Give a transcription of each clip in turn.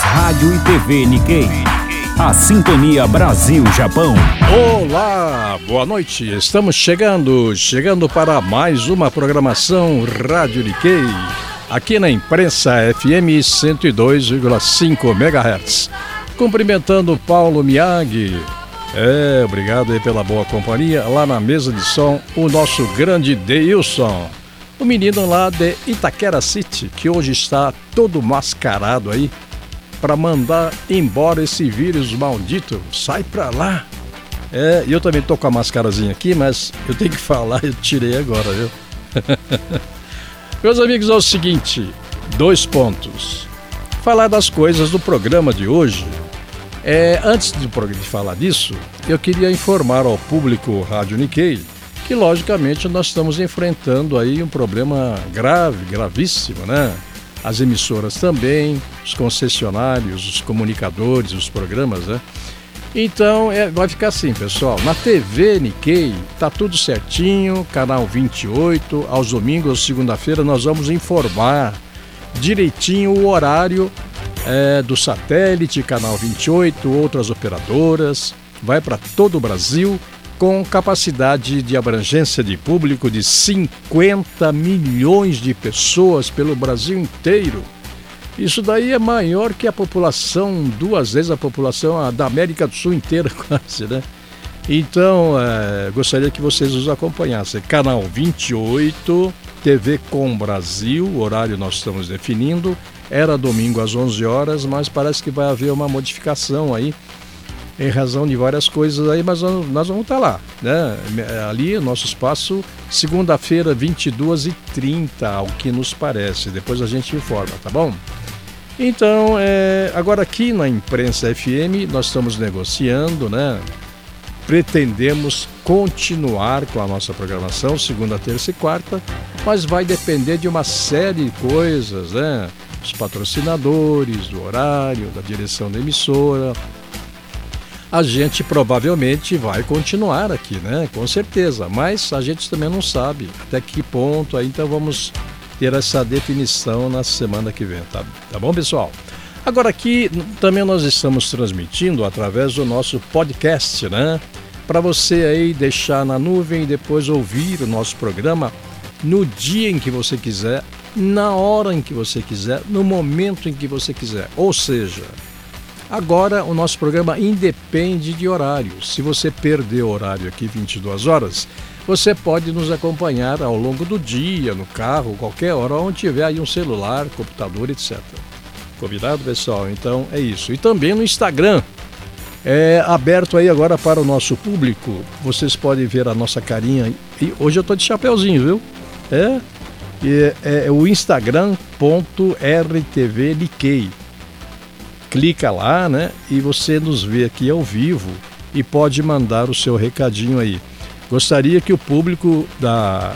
Rádio e TV Nikkei. A Sintonia Brasil-Japão. Olá, boa noite. Estamos chegando, chegando para mais uma programação Rádio Nikkei. Aqui na imprensa FM 102,5 MHz. Cumprimentando Paulo Miag. É, obrigado aí pela boa companhia. Lá na mesa de som, o nosso grande Deilson. O menino lá de Itaquera City, que hoje está todo mascarado aí para mandar embora esse vírus maldito. Sai pra lá. É, eu também tô com a mascarazinha aqui, mas eu tenho que falar, eu tirei agora, viu? Meus amigos, é o seguinte: dois pontos. Falar das coisas do programa de hoje. É, antes de, de falar disso, eu queria informar ao público Rádio Nikkei que, logicamente, nós estamos enfrentando aí um problema grave, gravíssimo, né? As emissoras também, os concessionários, os comunicadores, os programas, né? Então é, vai ficar assim, pessoal. Na TV Nikkei tá tudo certinho, canal 28, aos domingos, segunda-feira, nós vamos informar direitinho o horário é, do satélite, canal 28, outras operadoras, vai para todo o Brasil com capacidade de abrangência de público de 50 milhões de pessoas pelo Brasil inteiro. Isso daí é maior que a população, duas vezes a população da América do Sul inteira, quase, né? Então, é, gostaria que vocês nos acompanhassem. Canal 28, TV Com Brasil, o horário nós estamos definindo. Era domingo às 11 horas, mas parece que vai haver uma modificação aí em razão de várias coisas aí, mas nós vamos estar lá, né? Ali, nosso espaço, segunda-feira, 22h30, ao que nos parece. Depois a gente informa, tá bom? Então, é, agora aqui na Imprensa FM, nós estamos negociando, né? Pretendemos continuar com a nossa programação, segunda, terça e quarta, mas vai depender de uma série de coisas, né? Os patrocinadores, do horário, da direção da emissora, a gente provavelmente vai continuar aqui, né? Com certeza. Mas a gente também não sabe até que ponto. Aí, então vamos ter essa definição na semana que vem, tá, tá bom, pessoal? Agora aqui também nós estamos transmitindo através do nosso podcast, né? Para você aí deixar na nuvem e depois ouvir o nosso programa no dia em que você quiser, na hora em que você quiser, no momento em que você quiser. Ou seja, Agora, o nosso programa independe de horário. Se você perder o horário aqui 22 horas, você pode nos acompanhar ao longo do dia, no carro, qualquer hora, onde tiver aí um celular, computador, etc. Combinado, pessoal? Então é isso. E também no Instagram. É aberto aí agora para o nosso público. Vocês podem ver a nossa carinha. E hoje eu tô de chapeuzinho, viu? É. É, é o Instagram.rtvnikkei clica lá, né? E você nos vê aqui ao vivo e pode mandar o seu recadinho aí. Gostaria que o público da,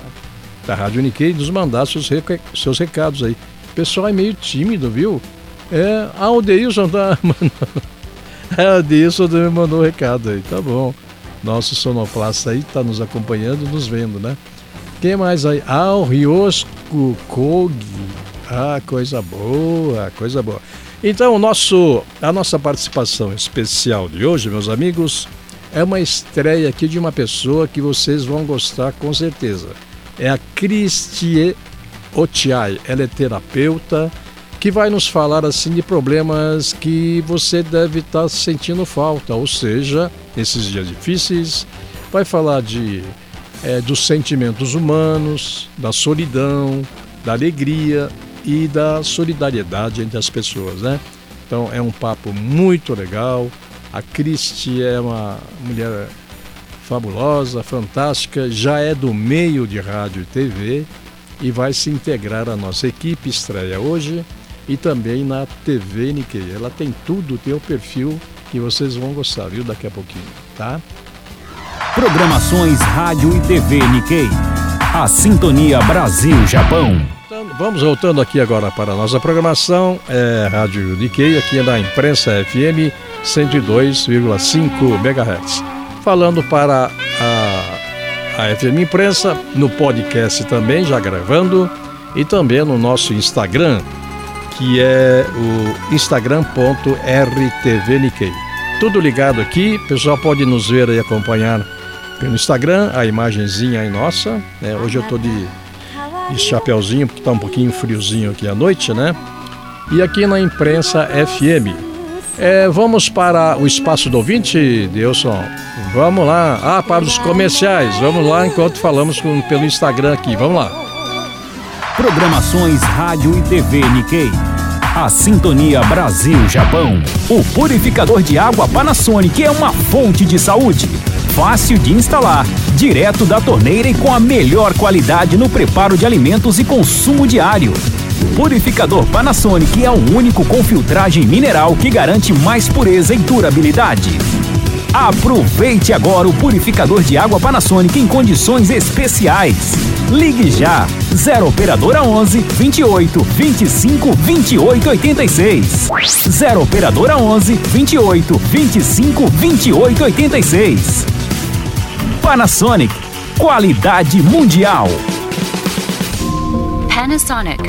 da Rádio Nikkei nos mandasse os reca seus recados aí. O pessoal é meio tímido, viu? É, ah, o Deilson tá mandando. O Deilson também mandou o recado aí, tá bom. Nosso sonoplasta aí tá nos acompanhando, nos vendo, né? Quem mais aí? Ah, o Ryosco Kogi. Ah, coisa boa, coisa boa. Então, nosso, a nossa participação especial de hoje, meus amigos, é uma estreia aqui de uma pessoa que vocês vão gostar com certeza. É a Cristie Otiai. Ela é terapeuta que vai nos falar assim de problemas que você deve estar tá sentindo falta, ou seja, esses dias difíceis. Vai falar de é, dos sentimentos humanos, da solidão, da alegria e da solidariedade entre as pessoas, né? Então é um papo muito legal. A Cristi é uma mulher fabulosa, fantástica, já é do meio de rádio e TV e vai se integrar à nossa equipe, estreia hoje e também na TV Nikkei. Ela tem tudo, tem o perfil que vocês vão gostar, viu? Daqui a pouquinho, tá? Programações Rádio e TV Nikkei. A Sintonia Brasil-Japão. Vamos voltando aqui agora para a nossa programação, é Rádio Nikkei, aqui na Imprensa FM 102,5 MHz. Falando para a, a FM Imprensa, no podcast também, já gravando, e também no nosso Instagram, que é o instagram.rtvnikkei. Tudo ligado aqui, o pessoal pode nos ver e acompanhar pelo Instagram, a imagenzinha aí nossa. Né? Hoje eu estou de, de chapéuzinho, porque está um pouquinho friozinho aqui à noite, né? E aqui na imprensa FM. É, vamos para o espaço do ouvinte, Delson. Vamos lá. Ah, para os comerciais. Vamos lá enquanto falamos com, pelo Instagram aqui. Vamos lá. Programações Rádio e TV Nikkei. A Sintonia Brasil-Japão. O purificador de água Panasonic é uma fonte de saúde. Fácil de instalar, direto da torneira e com a melhor qualidade no preparo de alimentos e consumo diário. Purificador Panasonic é o único com filtragem mineral que garante mais pureza e durabilidade. Aproveite agora o purificador de água Panasonic em condições especiais. Ligue já 0 operadora 11 28 25 28 86. 0 operadora 11 28 25 28 86. Panasonic, qualidade mundial. Panasonic.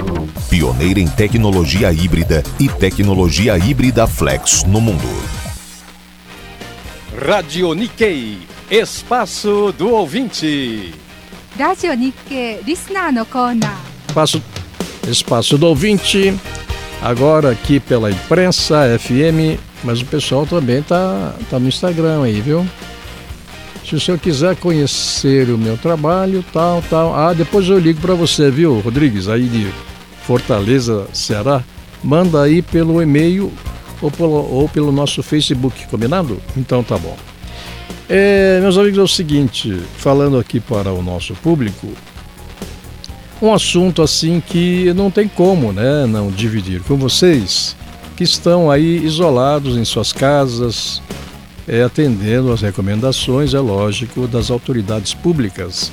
Pioneira em tecnologia híbrida e tecnologia híbrida flex no mundo. Radio Nikkei, espaço do ouvinte. Radio Nikkei, listener no corner. Espaço, espaço do ouvinte, agora aqui pela imprensa FM, mas o pessoal também tá, tá no Instagram aí, viu? Se o senhor quiser conhecer o meu trabalho, tal, tal. Ah, depois eu ligo para você, viu, Rodrigues, aí de Fortaleza, Ceará. Manda aí pelo e-mail ou pelo, ou pelo nosso Facebook, combinado? Então tá bom. É, meus amigos, é o seguinte, falando aqui para o nosso público, um assunto assim que não tem como, né, não dividir com vocês que estão aí isolados em suas casas, é, atendendo às recomendações, é lógico, das autoridades públicas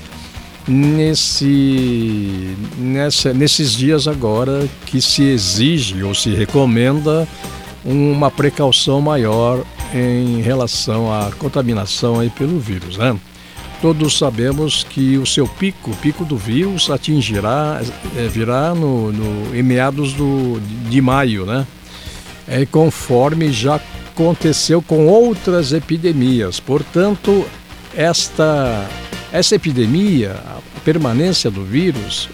nesse, nessa, nesses dias agora que se exige ou se recomenda uma precaução maior em relação à contaminação aí pelo vírus, né? Todos sabemos que o seu pico, o pico do vírus, atingirá, é, virá no, no, em meados do, de maio, né? É, conforme já aconteceu com outras epidemias. Portanto, esta, essa epidemia, a permanência do vírus,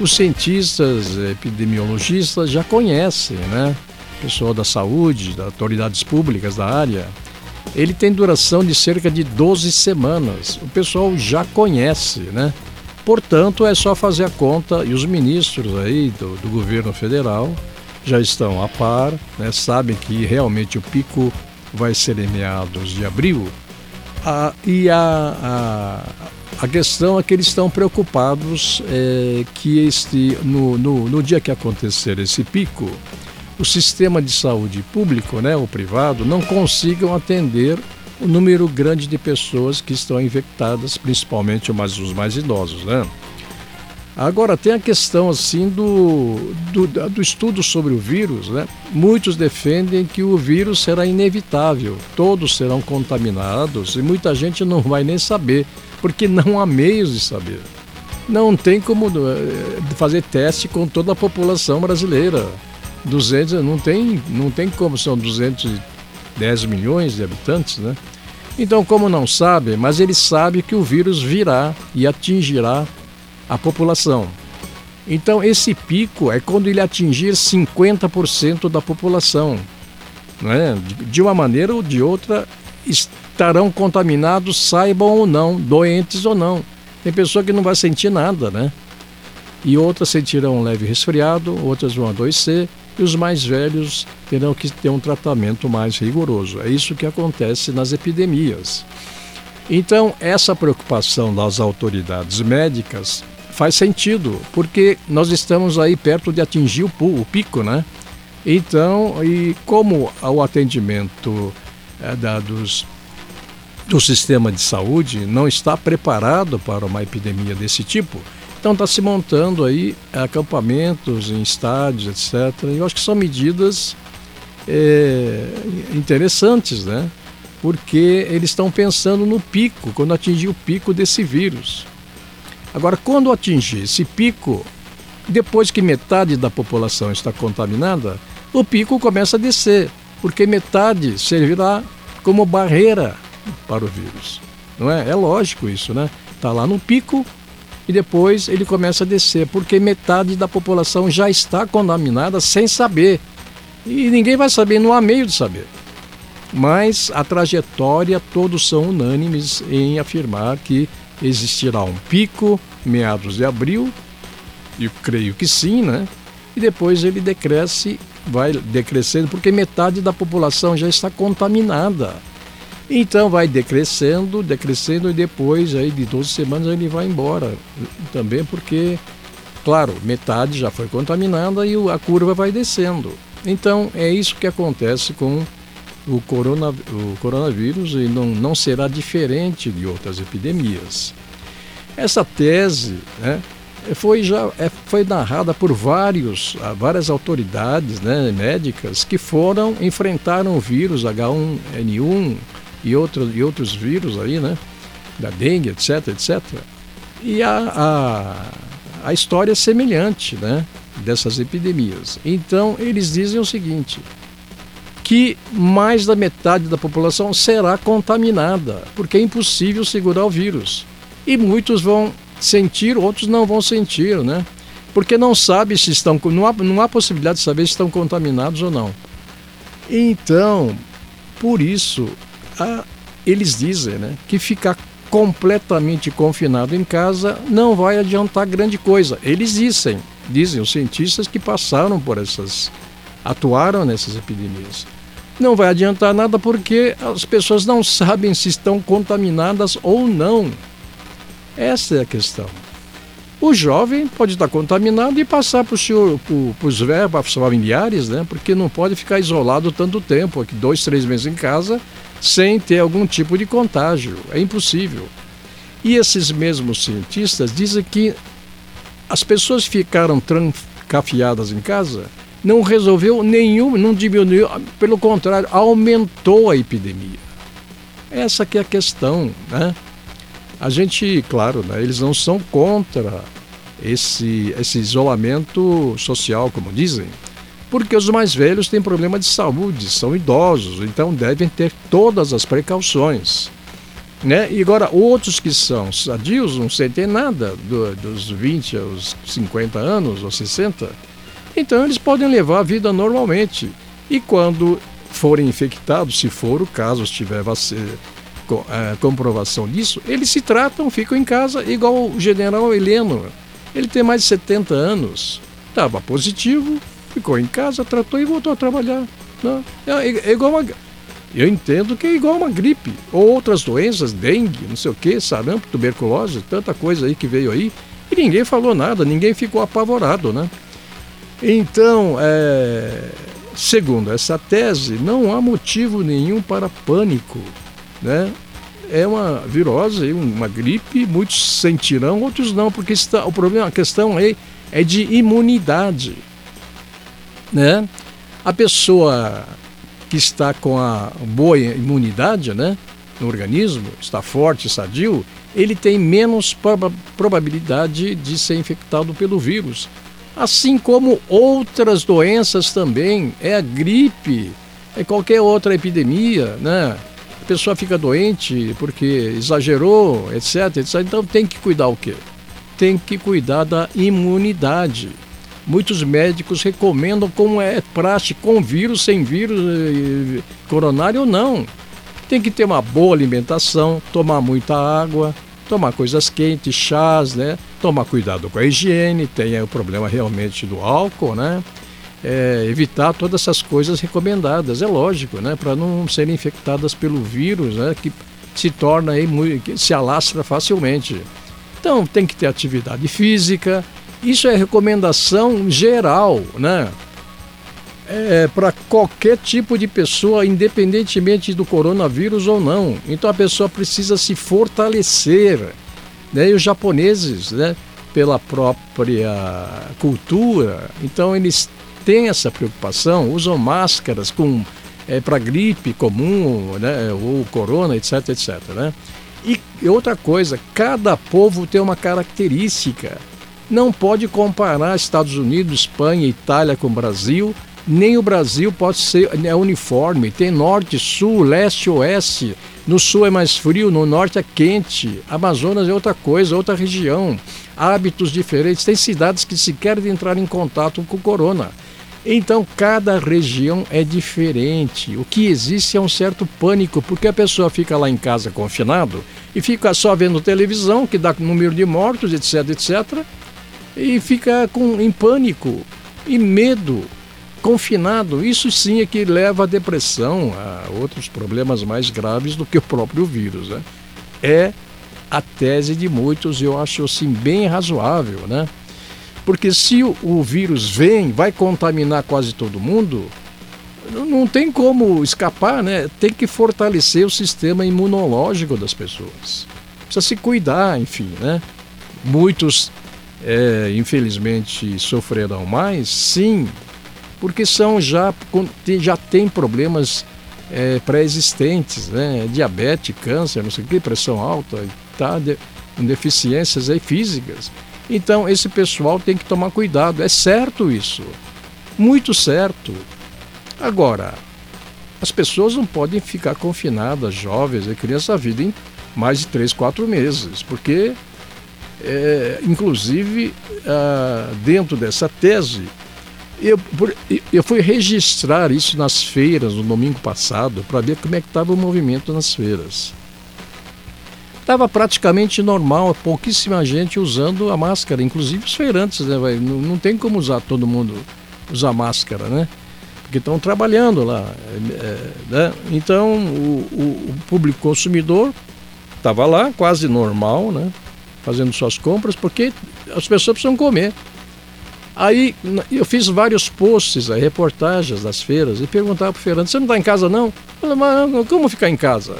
os cientistas, epidemiologistas já conhecem, né? pessoal da saúde, das autoridades públicas da área, ele tem duração de cerca de 12 semanas. O pessoal já conhece, né? Portanto, é só fazer a conta e os ministros aí do, do governo federal já estão a par, né? sabem que realmente o pico vai ser em meados de abril. Ah, e a, a, a, questão é que eles estão preocupados é, que este, no, no, no dia que acontecer esse pico, o sistema de saúde público, né, o privado, não consigam atender o número grande de pessoas que estão infectadas, principalmente os mais idosos, né? Agora tem a questão assim do, do, do, estudo sobre o vírus, né? Muitos defendem que o vírus será inevitável, todos serão contaminados e muita gente não vai nem saber, porque não há meios de saber. Não tem como eh, fazer teste com toda a população brasileira. 200, não tem, não tem como, são 210 milhões de habitantes, né? Então, como não sabe, mas ele sabe que o vírus virá e atingirá a população. Então, esse pico é quando ele atingir 50% da população. Né? De uma maneira ou de outra, estarão contaminados, saibam ou não, doentes ou não. Tem pessoa que não vai sentir nada, né? E outras sentirão um leve resfriado, outras vão adoecer, e os mais velhos terão que ter um tratamento mais rigoroso. É isso que acontece nas epidemias. Então, essa preocupação das autoridades médicas faz sentido, porque nós estamos aí perto de atingir o, o pico, né? Então, e como o atendimento é, da, dos, do sistema de saúde não está preparado para uma epidemia desse tipo, então está se montando aí acampamentos em estádios, etc. Eu acho que são medidas é, interessantes, né? Porque eles estão pensando no pico, quando atingir o pico desse vírus. Agora, quando atingir esse pico, Depois que metade da população está contaminada, o pico começa a descer, porque metade servirá como barreira para o vírus. Não é? É lógico isso, né? Está lá no pico e depois ele começa a descer, porque metade da população já está contaminada sem saber. E ninguém vai saber, não há meio de saber. Mas a trajetória, todos são unânimes em afirmar que existirá um pico meados de abril eu creio que sim, né? E depois ele decresce, vai decrescendo, porque metade da população já está contaminada. Então vai decrescendo, decrescendo e depois aí de 12 semanas ele vai embora. Também porque, claro, metade já foi contaminada e a curva vai descendo. Então é isso que acontece com o, corona, o coronavírus e não, não será diferente de outras epidemias. Essa tese, né, foi já é, foi narrada por vários ah, várias autoridades né, médicas que foram enfrentaram o vírus H1N1 e outros e outros vírus aí né da dengue etc etc e a, a, a história é semelhante né dessas epidemias então eles dizem o seguinte que mais da metade da população será contaminada porque é impossível segurar o vírus e muitos vão sentir, outros não vão sentir, né? Porque não sabe se estão. Não há, não há possibilidade de saber se estão contaminados ou não. Então, por isso, a, eles dizem né, que ficar completamente confinado em casa não vai adiantar grande coisa. Eles dizem, dizem os cientistas que passaram por essas, atuaram nessas epidemias. Não vai adiantar nada porque as pessoas não sabem se estão contaminadas ou não. Essa é a questão. O jovem pode estar contaminado e passar para os verbos familiares, né? porque não pode ficar isolado tanto tempo, aqui dois, três meses em casa, sem ter algum tipo de contágio. É impossível. E esses mesmos cientistas dizem que as pessoas ficaram trancafiadas em casa não resolveu nenhum, não diminuiu, pelo contrário, aumentou a epidemia. Essa que é a questão, né? A gente, claro, né, eles não são contra esse, esse isolamento social, como dizem, porque os mais velhos têm problema de saúde, são idosos, então devem ter todas as precauções. Né? E agora, outros que são sadios não sentem nada, do, dos 20 aos 50 anos ou 60, então eles podem levar a vida normalmente. E quando forem infectados, se for o caso, estiver é, comprovação disso, eles se tratam, ficam em casa, igual o general Heleno. Ele tem mais de 70 anos, estava positivo, ficou em casa, tratou e voltou a trabalhar. Né? É, é igual uma. Eu entendo que é igual uma gripe, ou outras doenças, dengue, não sei o que, sarampo, tuberculose, tanta coisa aí que veio aí, e ninguém falou nada, ninguém ficou apavorado, né? Então, é, segundo essa tese, não há motivo nenhum para pânico né? É uma virose, uma gripe, muitos sentirão, outros não, porque está, o problema, a questão é, é de imunidade. Né? A pessoa que está com a boa imunidade né, no organismo, está forte, sadio, ele tem menos probabilidade de ser infectado pelo vírus. Assim como outras doenças também, é a gripe, é qualquer outra epidemia, né? a pessoa fica doente porque exagerou, etc, etc. Então tem que cuidar o quê? Tem que cuidar da imunidade. Muitos médicos recomendam como é prática, com vírus, sem vírus, eh, coronário ou não. Tem que ter uma boa alimentação, tomar muita água, tomar coisas quentes, chás, né? Tomar cuidado com a higiene, tem o problema realmente do álcool, né? é, evitar todas essas coisas recomendadas, é lógico, né, para não serem infectadas pelo vírus, né, que se torna aí se alastra facilmente. Então tem que ter atividade física. Isso é recomendação geral, né? É, para qualquer tipo de pessoa, independentemente do coronavírus ou não. Então a pessoa precisa se fortalecer. Né? E os japoneses, né, pela própria cultura, então eles têm essa preocupação, usam máscaras com é, para gripe comum, né, ou corona, etc, etc, né? E outra coisa, cada povo tem uma característica. Não pode comparar Estados Unidos, Espanha, Itália com o Brasil, nem o Brasil pode ser é uniforme. Tem norte, sul, leste, oeste. No sul é mais frio, no norte é quente. Amazonas é outra coisa, outra região. Hábitos diferentes. Tem cidades que sequer entrar em contato com o corona. Então, cada região é diferente. O que existe é um certo pânico, porque a pessoa fica lá em casa confinado e fica só vendo televisão, que dá número de mortos, etc, etc, e fica com, em pânico e medo, confinado. Isso sim é que leva à depressão, a outros problemas mais graves do que o próprio vírus. Né? É a tese de muitos, eu acho assim bem razoável, né? Porque se o, vírus vem, vai contaminar quase todo mundo, não tem como escapar, né? Tem que fortalecer o sistema imunológico das pessoas. Precisa se cuidar, enfim, né? Muitos, é, infelizmente, sofrerão mais, sim, porque são já, já tem problemas é, pré-existentes, né? Diabetes, câncer, não sei o que, pressão alta, tá? De, deficiências aí físicas. Então, esse pessoal tem que tomar cuidado. É certo isso. Muito certo. Agora, as pessoas não podem ficar confinadas, jovens e crianças, a vida em mais de três, quatro meses, porque, é, inclusive, ah, dentro dessa tese, eu, eu fui registrar isso nas feiras no domingo passado para ver como é que estava o movimento nas feiras estava praticamente normal, pouquíssima gente usando a máscara, inclusive os feirantes, né? Não, não tem como usar todo mundo usar máscara, né? Porque estão trabalhando lá. É, né? Então o, o, o público consumidor estava lá, quase normal, né? Fazendo suas compras, porque as pessoas precisam comer. Aí eu fiz vários posts, reportagens das feiras, e perguntava para o feirante, você não está em casa não? Falei, mas como ficar em casa?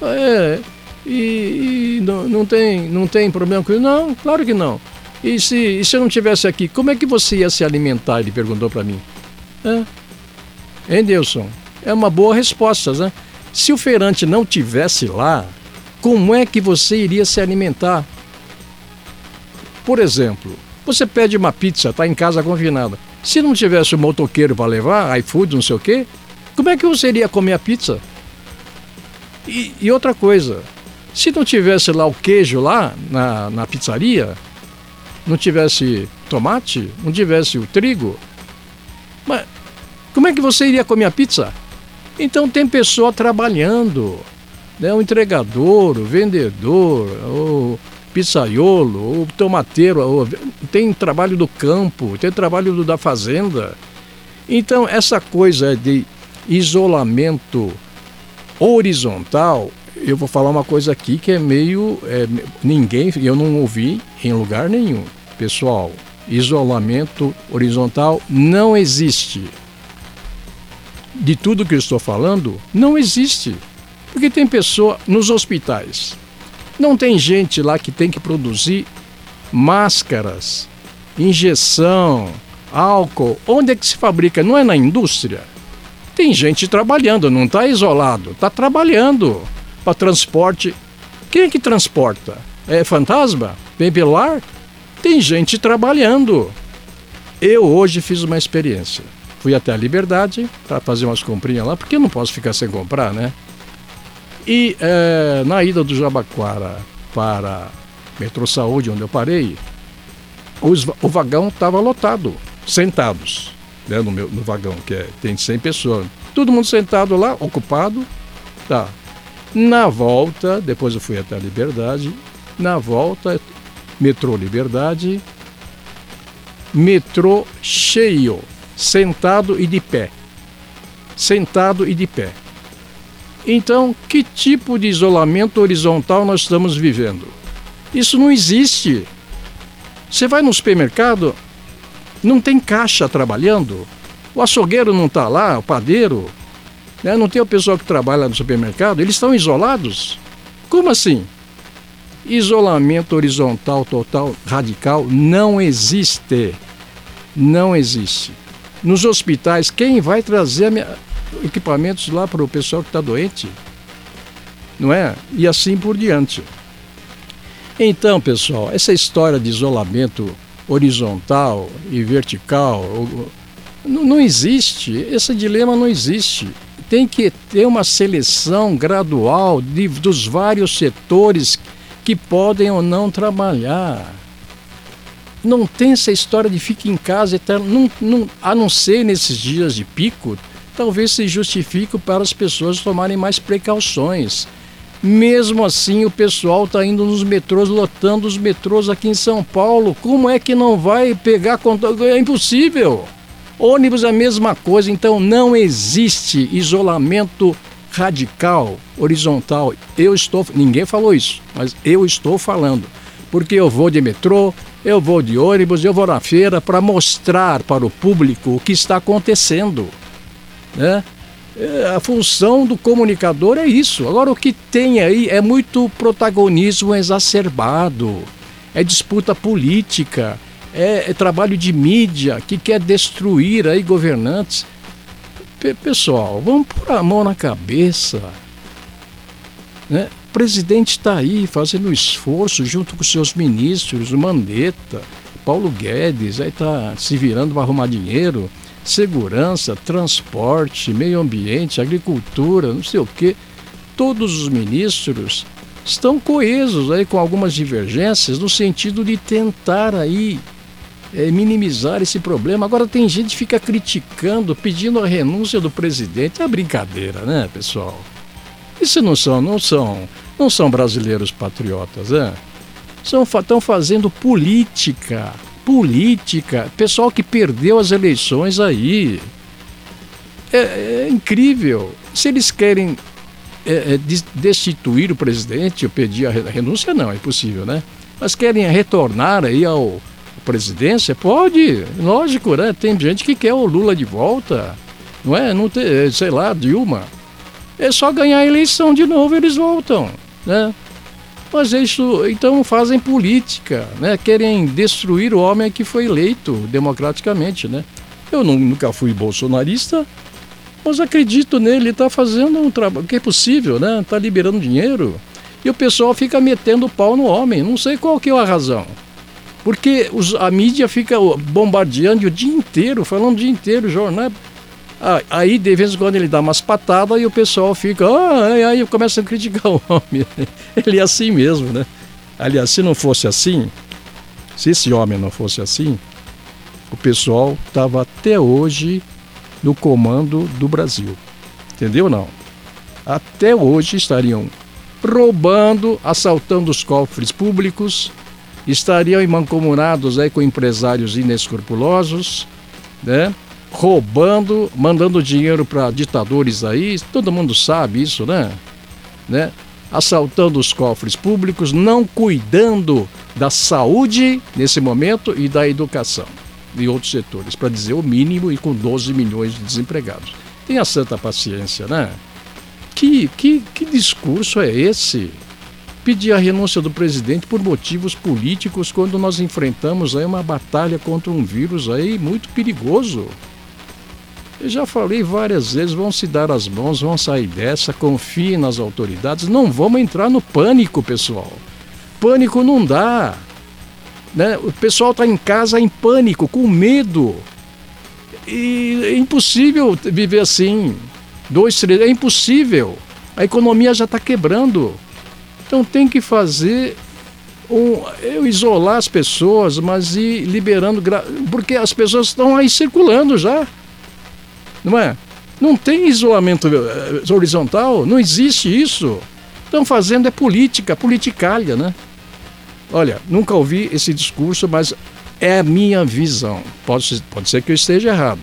É, e, e não, não, tem, não tem problema com isso? Não, claro que não. E se, e se eu não tivesse aqui, como é que você ia se alimentar? Ele perguntou para mim. É. Hein? É uma boa resposta, né? Se o feirante não tivesse lá, como é que você iria se alimentar? Por exemplo, você pede uma pizza, está em casa confinada. Se não tivesse um motoqueiro para levar, iFood, não sei o quê, como é que você iria comer a pizza? E, e outra coisa, se não tivesse lá o queijo lá na, na pizzaria, não tivesse tomate, não tivesse o trigo, mas como é que você iria comer a pizza? Então tem pessoa trabalhando, né? o entregador, o vendedor, o pizzaiolo, o tomateiro, o, tem trabalho do campo, tem trabalho do, da fazenda. Então essa coisa de isolamento horizontal eu vou falar uma coisa aqui que é meio. É, ninguém, eu não ouvi em lugar nenhum. Pessoal, isolamento horizontal não existe. De tudo que eu estou falando, não existe. Porque tem pessoa nos hospitais. Não tem gente lá que tem que produzir máscaras, injeção, álcool. Onde é que se fabrica? Não é na indústria? Tem gente trabalhando, não está isolado, está trabalhando para transporte. Quem é que transporta? É fantasma? Vem pelo ar? Tem gente trabalhando. Eu hoje fiz uma experiência. Fui até a Liberdade para fazer umas comprinhas lá, porque eu não posso ficar sem comprar, né? E é, na ida do Jabaquara para Metrô Saúde, onde eu parei, os, o vagão estava lotado, sentados, né, no, meu, no vagão, que é, tem 100 pessoas. Todo mundo sentado lá, ocupado. Tá, na volta, depois eu fui até a Liberdade, na volta, metrô Liberdade, metrô cheio, sentado e de pé. Sentado e de pé. Então, que tipo de isolamento horizontal nós estamos vivendo? Isso não existe. Você vai no supermercado, não tem caixa trabalhando, o açougueiro não está lá, o padeiro, né? Não tem o pessoal que trabalha no supermercado, eles estão isolados. Como assim? Isolamento horizontal total radical não existe. Não existe. Nos hospitais, quem vai trazer equipamentos lá para o pessoal que está doente? Não é? E assim por diante. Então, pessoal, essa história de isolamento horizontal e vertical. Não, não existe, esse dilema não existe. Tem que ter uma seleção gradual de, dos vários setores que podem ou não trabalhar. Não tem essa história de fique em casa eterno, não, não, a não ser nesses dias de pico, talvez se justifique para as pessoas tomarem mais precauções. Mesmo assim, o pessoal está indo nos metrôs, lotando os metrôs aqui em São Paulo. Como é que não vai pegar? É impossível. Ônibus é a mesma coisa, então não existe isolamento radical, horizontal. Eu estou, ninguém falou isso, mas eu estou falando. Porque eu vou de metrô, eu vou de ônibus, eu vou na feira para mostrar para o público o que está acontecendo. Né? É, a função do comunicador é isso. Agora, o que tem aí é muito protagonismo exacerbado, é disputa política, é, é trabalho de mídia que quer destruir aí governantes. P pessoal, vamos pôr a mão na cabeça. Né? O presidente está aí fazendo esforço junto com seus ministros, o Mandetta, Paulo Guedes, aí está se virando para arrumar dinheiro segurança, transporte, meio ambiente, agricultura, não sei o quê. Todos os ministros estão coesos aí com algumas divergências no sentido de tentar aí é, minimizar esse problema. Agora tem gente que fica criticando, pedindo a renúncia do presidente. É brincadeira, né, pessoal? Isso não são, não são, não são brasileiros patriotas, né? São, estão fazendo política política, pessoal que perdeu as eleições aí. É, é incrível. Se eles querem é, é destituir o presidente, eu pedi a renúncia, não, é impossível, né? Mas querem retornar aí ao presidência, pode, lógico, né? Tem gente que quer o Lula de volta, não é? Não ter, sei lá, Dilma. É só ganhar a eleição de novo, eles voltam, né? Mas isso, então fazem política, né? Querem destruir o homem que foi eleito democraticamente, né? Eu nunca fui bolsonarista, mas acredito nele, está fazendo um trabalho que é possível, né? Está liberando dinheiro. E o pessoal fica metendo pau no homem. Não sei qual que é a razão. Porque os, a mídia fica bombardeando o dia inteiro, falando o dia inteiro, jornal. Ah, aí, de vez em quando, ele dá umas patadas e o pessoal fica. Ah, aí começa a criticar o homem. Ele é assim mesmo, né? Aliás, se não fosse assim, se esse homem não fosse assim, o pessoal estava até hoje no comando do Brasil. Entendeu não? Até hoje estariam roubando, assaltando os cofres públicos, estariam mancomunados aí com empresários inescrupulosos, né? Roubando, mandando dinheiro para ditadores aí, todo mundo sabe isso, né? né? Assaltando os cofres públicos, não cuidando da saúde nesse momento e da educação e outros setores, para dizer o mínimo e com 12 milhões de desempregados. Tenha santa paciência, né? Que, que, que discurso é esse? Pedir a renúncia do presidente por motivos políticos quando nós enfrentamos aí uma batalha contra um vírus aí muito perigoso. Eu já falei várias vezes, vão se dar as mãos, vão sair dessa, confiem nas autoridades, não vamos entrar no pânico, pessoal. Pânico não dá. Né? O pessoal está em casa em pânico, com medo. E é impossível viver assim. Dois, três, é impossível. A economia já está quebrando. Então tem que fazer um, eu isolar as pessoas, mas ir liberando, porque as pessoas estão aí circulando já não é? Não tem isolamento eh, horizontal, não existe isso. Estão fazendo é política, politicalha, né? Olha, nunca ouvi esse discurso, mas é a minha visão. Pode, pode ser que eu esteja errado,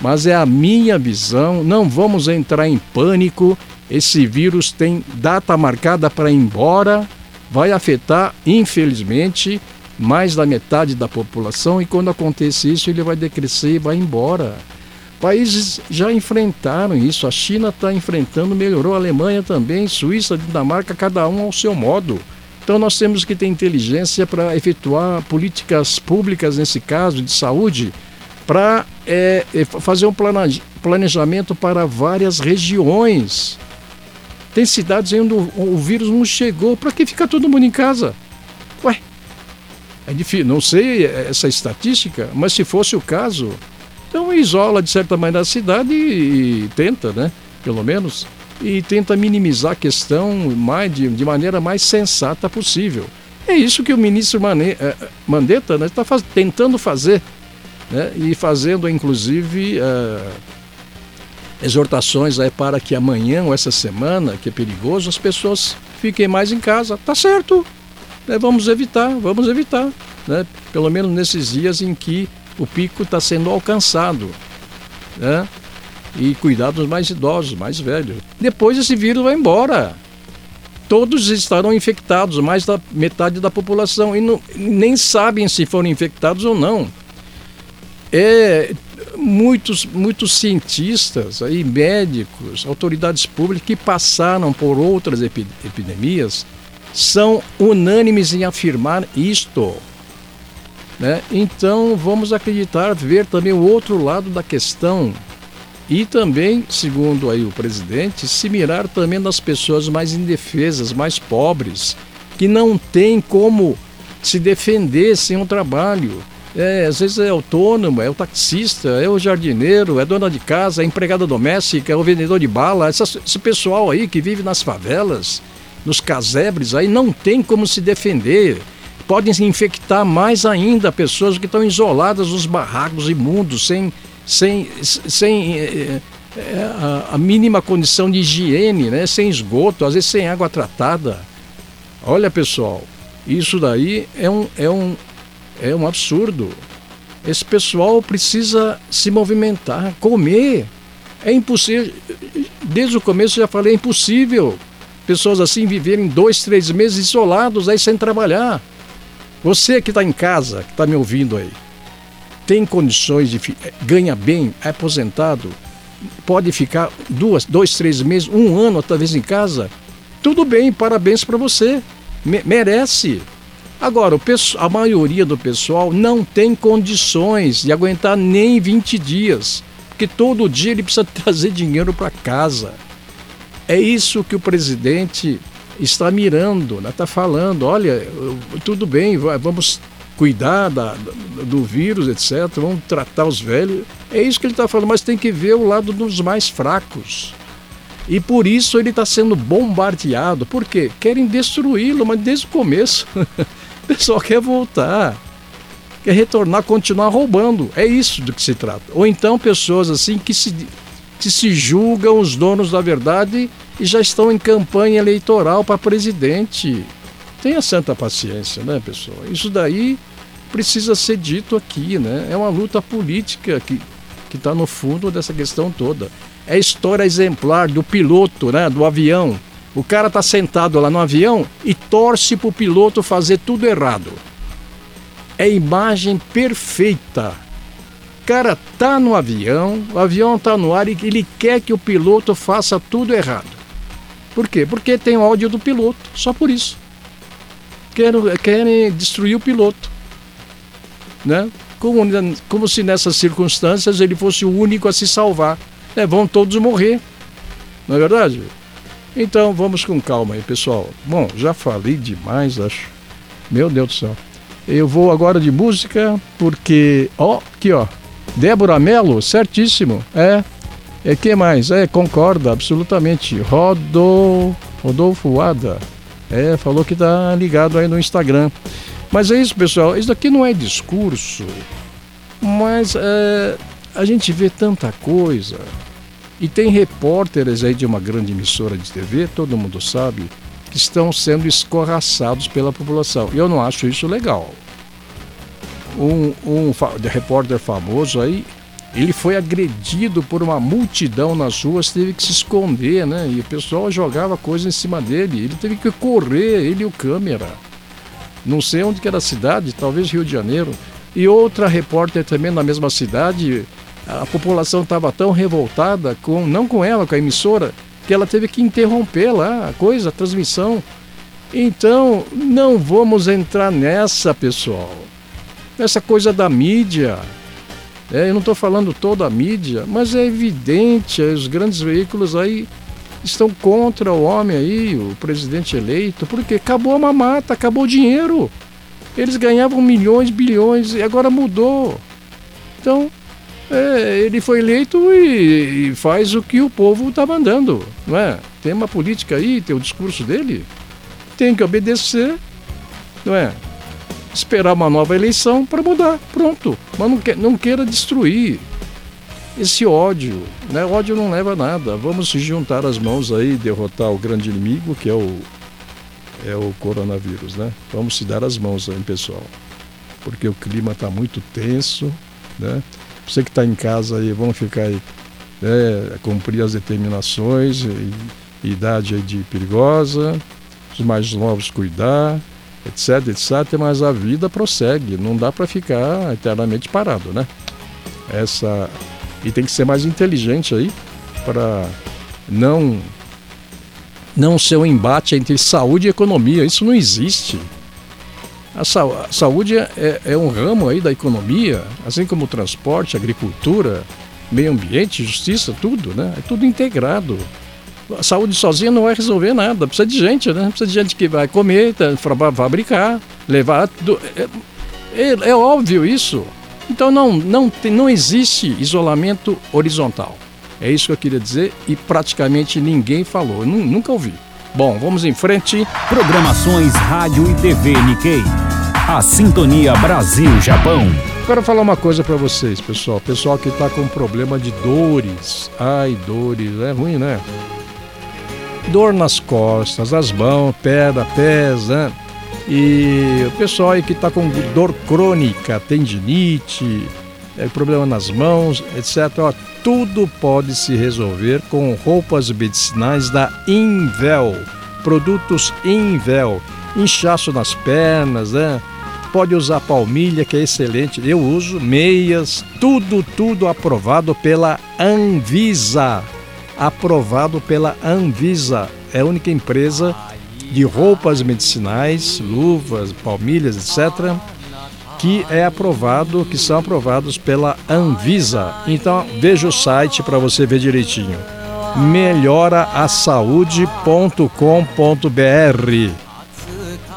mas é a minha visão. Não vamos entrar em pânico. Esse vírus tem data marcada para ir embora, vai afetar, infelizmente, mais da metade da população. E quando acontecer isso, ele vai decrescer e vai embora. Países já enfrentaram isso. A China está enfrentando, melhorou. A Alemanha também, Suíça, Dinamarca, cada um ao seu modo. Então nós temos que ter inteligência para efetuar políticas públicas, nesse caso, de saúde, para é, é, fazer um planejamento para várias regiões. Tem cidades onde o, o vírus não chegou. Para que ficar todo mundo em casa? Ué, É difícil, não sei essa estatística, mas se fosse o caso, então isola de certa maneira a cidade e, e tenta, né? Pelo menos, e tenta minimizar a questão mais, de, de maneira mais sensata possível. É isso que o ministro Mane, eh, Mandetta está né, tá faz, tentando fazer, né? e fazendo inclusive uh, exortações aí para que amanhã ou essa semana, que é perigoso, as pessoas fiquem mais em casa. Tá certo, né? vamos evitar, vamos evitar, né? pelo menos nesses dias em que o pico está sendo alcançado. Né? E cuidar dos mais idosos, mais velhos. Depois esse vírus vai embora. Todos estarão infectados, mais da metade da população, e não, nem sabem se foram infectados ou não. É, muitos, muitos cientistas, aí, médicos, autoridades públicas que passaram por outras epidemias são unânimes em afirmar isto. Né? Então vamos acreditar, ver também o outro lado da questão e também, segundo aí o presidente, se mirar também nas pessoas mais indefesas, mais pobres, que não têm como se defender sem um trabalho. É, às vezes é autônomo, é o taxista, é o jardineiro, é dona de casa, é empregada doméstica, é o vendedor de bala. Essa, esse pessoal aí que vive nas favelas, nos casebres, aí não tem como se defender. Podem infectar mais ainda pessoas que estão isoladas nos barracos imundos, sem, sem, sem é, é, a, a, mínima condição de higiene, né? sem esgoto, às vezes sem água tratada. Olha, pessoal, isso daí é um, é um, é um absurdo. Esse pessoal precisa se movimentar, comer. É impossível. Desde o começo eu já falei, é impossível pessoas assim viverem dois, três meses isolados aí sem trabalhar. Você que está em casa, que está me ouvindo aí, tem condições de ganha bem, é aposentado, pode ficar duas, dois, três meses, um ano talvez em casa. Tudo bem, parabéns para você, merece. Agora, a maioria do pessoal não tem condições de aguentar nem 20 dias, porque todo dia ele precisa trazer dinheiro para casa. É isso que o presidente está mirando, está né? Falando, olha, tudo bem, vamos cuidar da, do vírus, etc., vamos tratar os velhos. É isso que ele está falando, mas tem que ver o lado dos mais fracos. E por isso ele está sendo bombardeado. Por quê? Querem destruí-lo, mas desde o começo. o pessoal quer voltar. Quer retornar, continuar roubando. É isso do que se trata. Ou então pessoas assim que se que se julgam os donos da verdade e já estão em campanha eleitoral para presidente. Tenha santa paciência, né, pessoal? Isso daí precisa ser dito aqui, né? É uma luta política que que está no fundo dessa questão toda. É a história exemplar do piloto, né, do avião. O cara está sentado lá no avião e torce para o piloto fazer tudo errado. É a imagem perfeita cara tá no avião, o avião tá no ar e ele quer que o piloto faça tudo errado. Por quê? Porque tem o áudio do piloto, só por isso. Querem, querem destruir o piloto. Né? Como, como se nessas circunstâncias ele fosse o único a se salvar. É, vão todos morrer. Não é verdade? Então vamos com calma aí, pessoal. Bom, já falei demais, acho. Meu Deus do céu. Eu vou agora de música porque, ó, aqui ó, Débora Mello, certíssimo. É. E que mais? É, concorda, absolutamente. Rodo, Rodolfo Ada. É, falou que tá ligado aí no Instagram. Mas é isso, pessoal. Isso aqui não é discurso, mas é, a gente vê tanta coisa. E tem repórteres aí de uma grande emissora de TV, todo mundo sabe, que estão sendo escorraçados pela população. E eu não acho isso legal um, um repórter famoso aí, ele foi agredido por uma multidão nas ruas, teve que se esconder, né? E o pessoal jogava coisa em cima dele. Ele teve que correr, ele e o câmera. Não sei onde que era a cidade, talvez Rio de Janeiro. E outra repórter também na mesma cidade, a população estava tão revoltada, com, não com ela, com a emissora, que ela teve que interromper lá a coisa, a transmissão. Então, não vamos entrar nessa, pessoal essa coisa da mídia. É, eu não estou falando toda a mídia, mas é evidente, os grandes veículos aí estão contra o homem aí, o presidente eleito, porque acabou a mamata, acabou o dinheiro. Eles ganhavam milhões, bilhões e agora mudou. Então, é, ele foi eleito e, e, faz o que o povo está mandando, não é? Tem uma política aí, tem o discurso dele, tem que obedecer, não é? Esperar uma nova eleição para mudar, pronto. Mas não, que, não queira destruir esse ódio, né? Ódio não leva a nada. Vamos se juntar as mãos aí, derrotar o grande inimigo que é o é o coronavírus, né? Vamos se dar as mãos aí, pessoal, porque o clima está muito tenso, né? Você que está em casa aí, vamos ficar aí, né, cumprir as determinações, e, idade aí de perigosa, os mais novos cuidar, etc, etc, mas a vida prossegue, não dá para ficar eternamente parado, né? Essa e tem que ser mais inteligente aí para não não ser um embate entre saúde e economia. Isso não existe. A, sa a saúde é, é, é, um ramo aí da economia, assim como o transporte, agricultura, meio ambiente, justiça, tudo, né? É tudo integrado. A saúde sozinha não vai resolver nada, precisa de gente, né? Precisa de gente que vai comer, tá, fabricar, levar. Tudo. É, é, é óbvio isso. Então não, não, tem, não existe isolamento horizontal. É isso que eu queria dizer e praticamente ninguém falou, nunca ouvi. Bom, vamos em frente. Programações Rádio e TV Nikkei. A Sintonia Brasil-Japão. Quero falar uma coisa para vocês, pessoal. Pessoal que está com problema de dores. Ai, dores, é ruim, né? Dor nas costas, as mãos, perna, pés, né? E o pessoal aí que está com dor crônica, tendinite, é, problema nas mãos, etc. Ó, tudo pode se resolver com roupas medicinais da Invel. Produtos Invel. Inchaço nas pernas, né? Pode usar palmilha, que é excelente. Eu uso meias, tudo, tudo aprovado pela Anvisa. Aprovado pela Anvisa. É a única empresa de roupas medicinais, luvas, palmilhas, etc que é aprovado, que são aprovados pela Anvisa. Então veja o site para você ver direitinho. melhoraasaude.com.br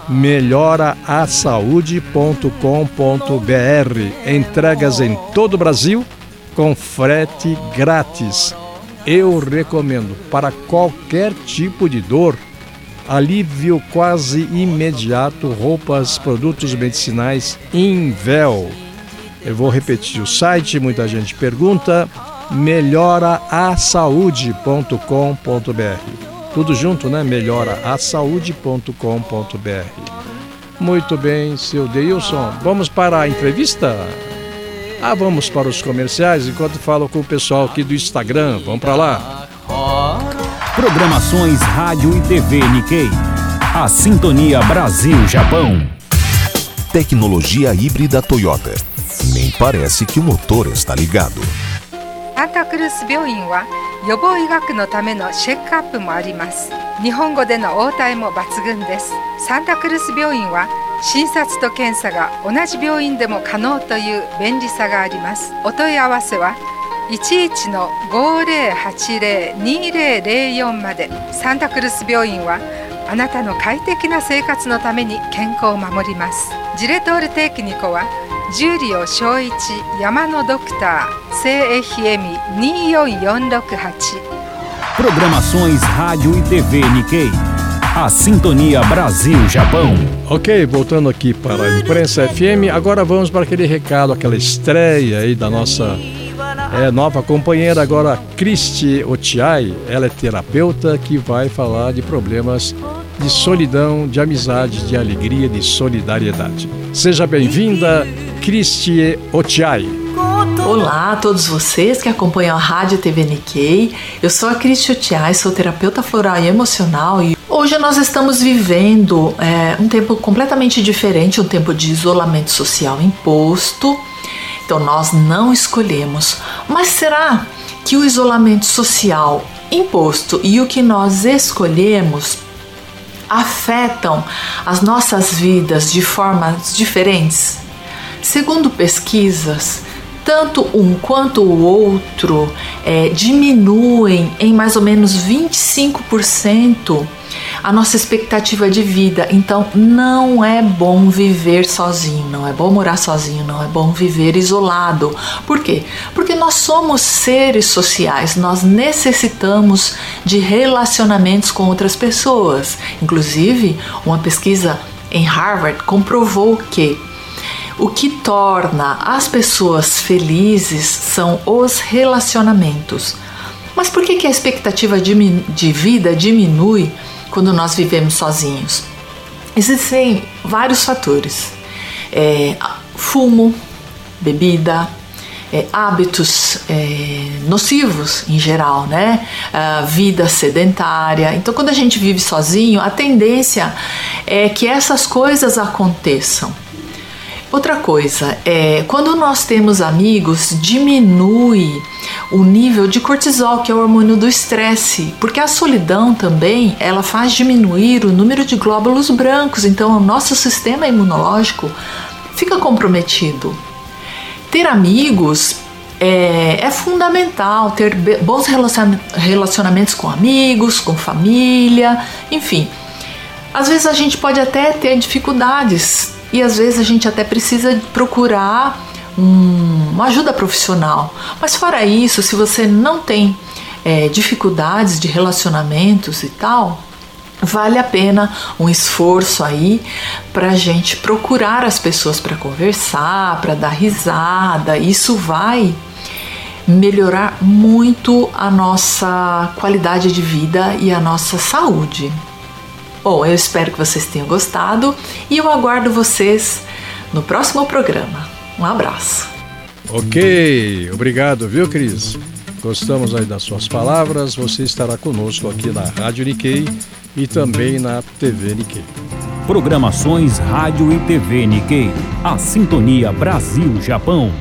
melhoraasaude.com.br Entregas em todo o Brasil com frete grátis. Eu recomendo para qualquer tipo de dor alívio quase imediato, roupas, produtos medicinais Invel. Eu vou repetir o site, muita gente pergunta, melhoraasaude.com.br. Tudo junto, né? melhoraasaude.com.br. Muito bem, seu Deilson. Vamos para a entrevista? Ah, vamos para os comerciais enquanto falo com o pessoal aqui do Instagram. Vamos para lá. Programações Rádio e TV Nikkei. A Sintonia Brasil-Japão. Tecnologia híbrida Toyota. Nem parece que o motor está ligado. Atacruz Bioinwa. 予防医学のためのチェックアップもあります。日本語での応対も抜群です。サンタクルス病院は診察と検査が同じ病院でも可能という便利さがあります。お問い合わせは11の5080-2004まで。サンタクルス病院はあなたの快適な生活のために健康を守ります。ジレトールテーキニコは重量小一山のドクター聖エヒエミ24468 Programações Rádio e TV Nikkei. A Sintonia Brasil-Japão. Ok, voltando aqui para a Imprensa FM, agora vamos para aquele recado, aquela estreia aí da nossa é, nova companheira agora, Cristi Otiai. Ela é terapeuta que vai falar de problemas de solidão, de amizade, de alegria, de solidariedade. Seja bem-vinda, Cristi Otiai. Olá a todos vocês que acompanham a Rádio TV Nikkei. Eu sou a Cristi Otiai, sou terapeuta floral e emocional e hoje nós estamos vivendo é, um tempo completamente diferente, um tempo de isolamento social imposto então nós não escolhemos. Mas será que o isolamento social imposto e o que nós escolhemos afetam as nossas vidas de formas diferentes? Segundo pesquisas, tanto um quanto o outro é, diminuem em mais ou menos 25% a nossa expectativa de vida. Então, não é bom viver sozinho, não é bom morar sozinho, não é bom viver isolado. Por quê? Porque nós somos seres sociais, nós necessitamos de relacionamentos com outras pessoas. Inclusive, uma pesquisa em Harvard comprovou que o que torna as pessoas felizes são os relacionamentos. Mas por que, que a expectativa de vida diminui quando nós vivemos sozinhos? Existem vários fatores: é, fumo, bebida, é, hábitos é, nocivos em geral, né? vida sedentária. Então, quando a gente vive sozinho, a tendência é que essas coisas aconteçam. Outra coisa, é, quando nós temos amigos, diminui o nível de cortisol, que é o hormônio do estresse, porque a solidão também ela faz diminuir o número de glóbulos brancos, então o nosso sistema imunológico fica comprometido. Ter amigos é, é fundamental, ter bons relacionamentos com amigos, com família, enfim. Às vezes a gente pode até ter dificuldades e às vezes a gente até precisa procurar um, uma ajuda profissional. Mas fora isso, se você não tem é, dificuldades de relacionamentos e tal, vale a pena um esforço aí para a gente procurar as pessoas para conversar, para dar risada. Isso vai melhorar muito a nossa qualidade de vida e a nossa saúde. Bom, eu espero que vocês tenham gostado e eu aguardo vocês no próximo programa. Um abraço. Ok, obrigado, viu, Cris? Gostamos aí das suas palavras. Você estará conosco aqui na Rádio Nikkei e também na TV Nikkei. Programações Rádio e TV Nikkei. A Sintonia Brasil-Japão.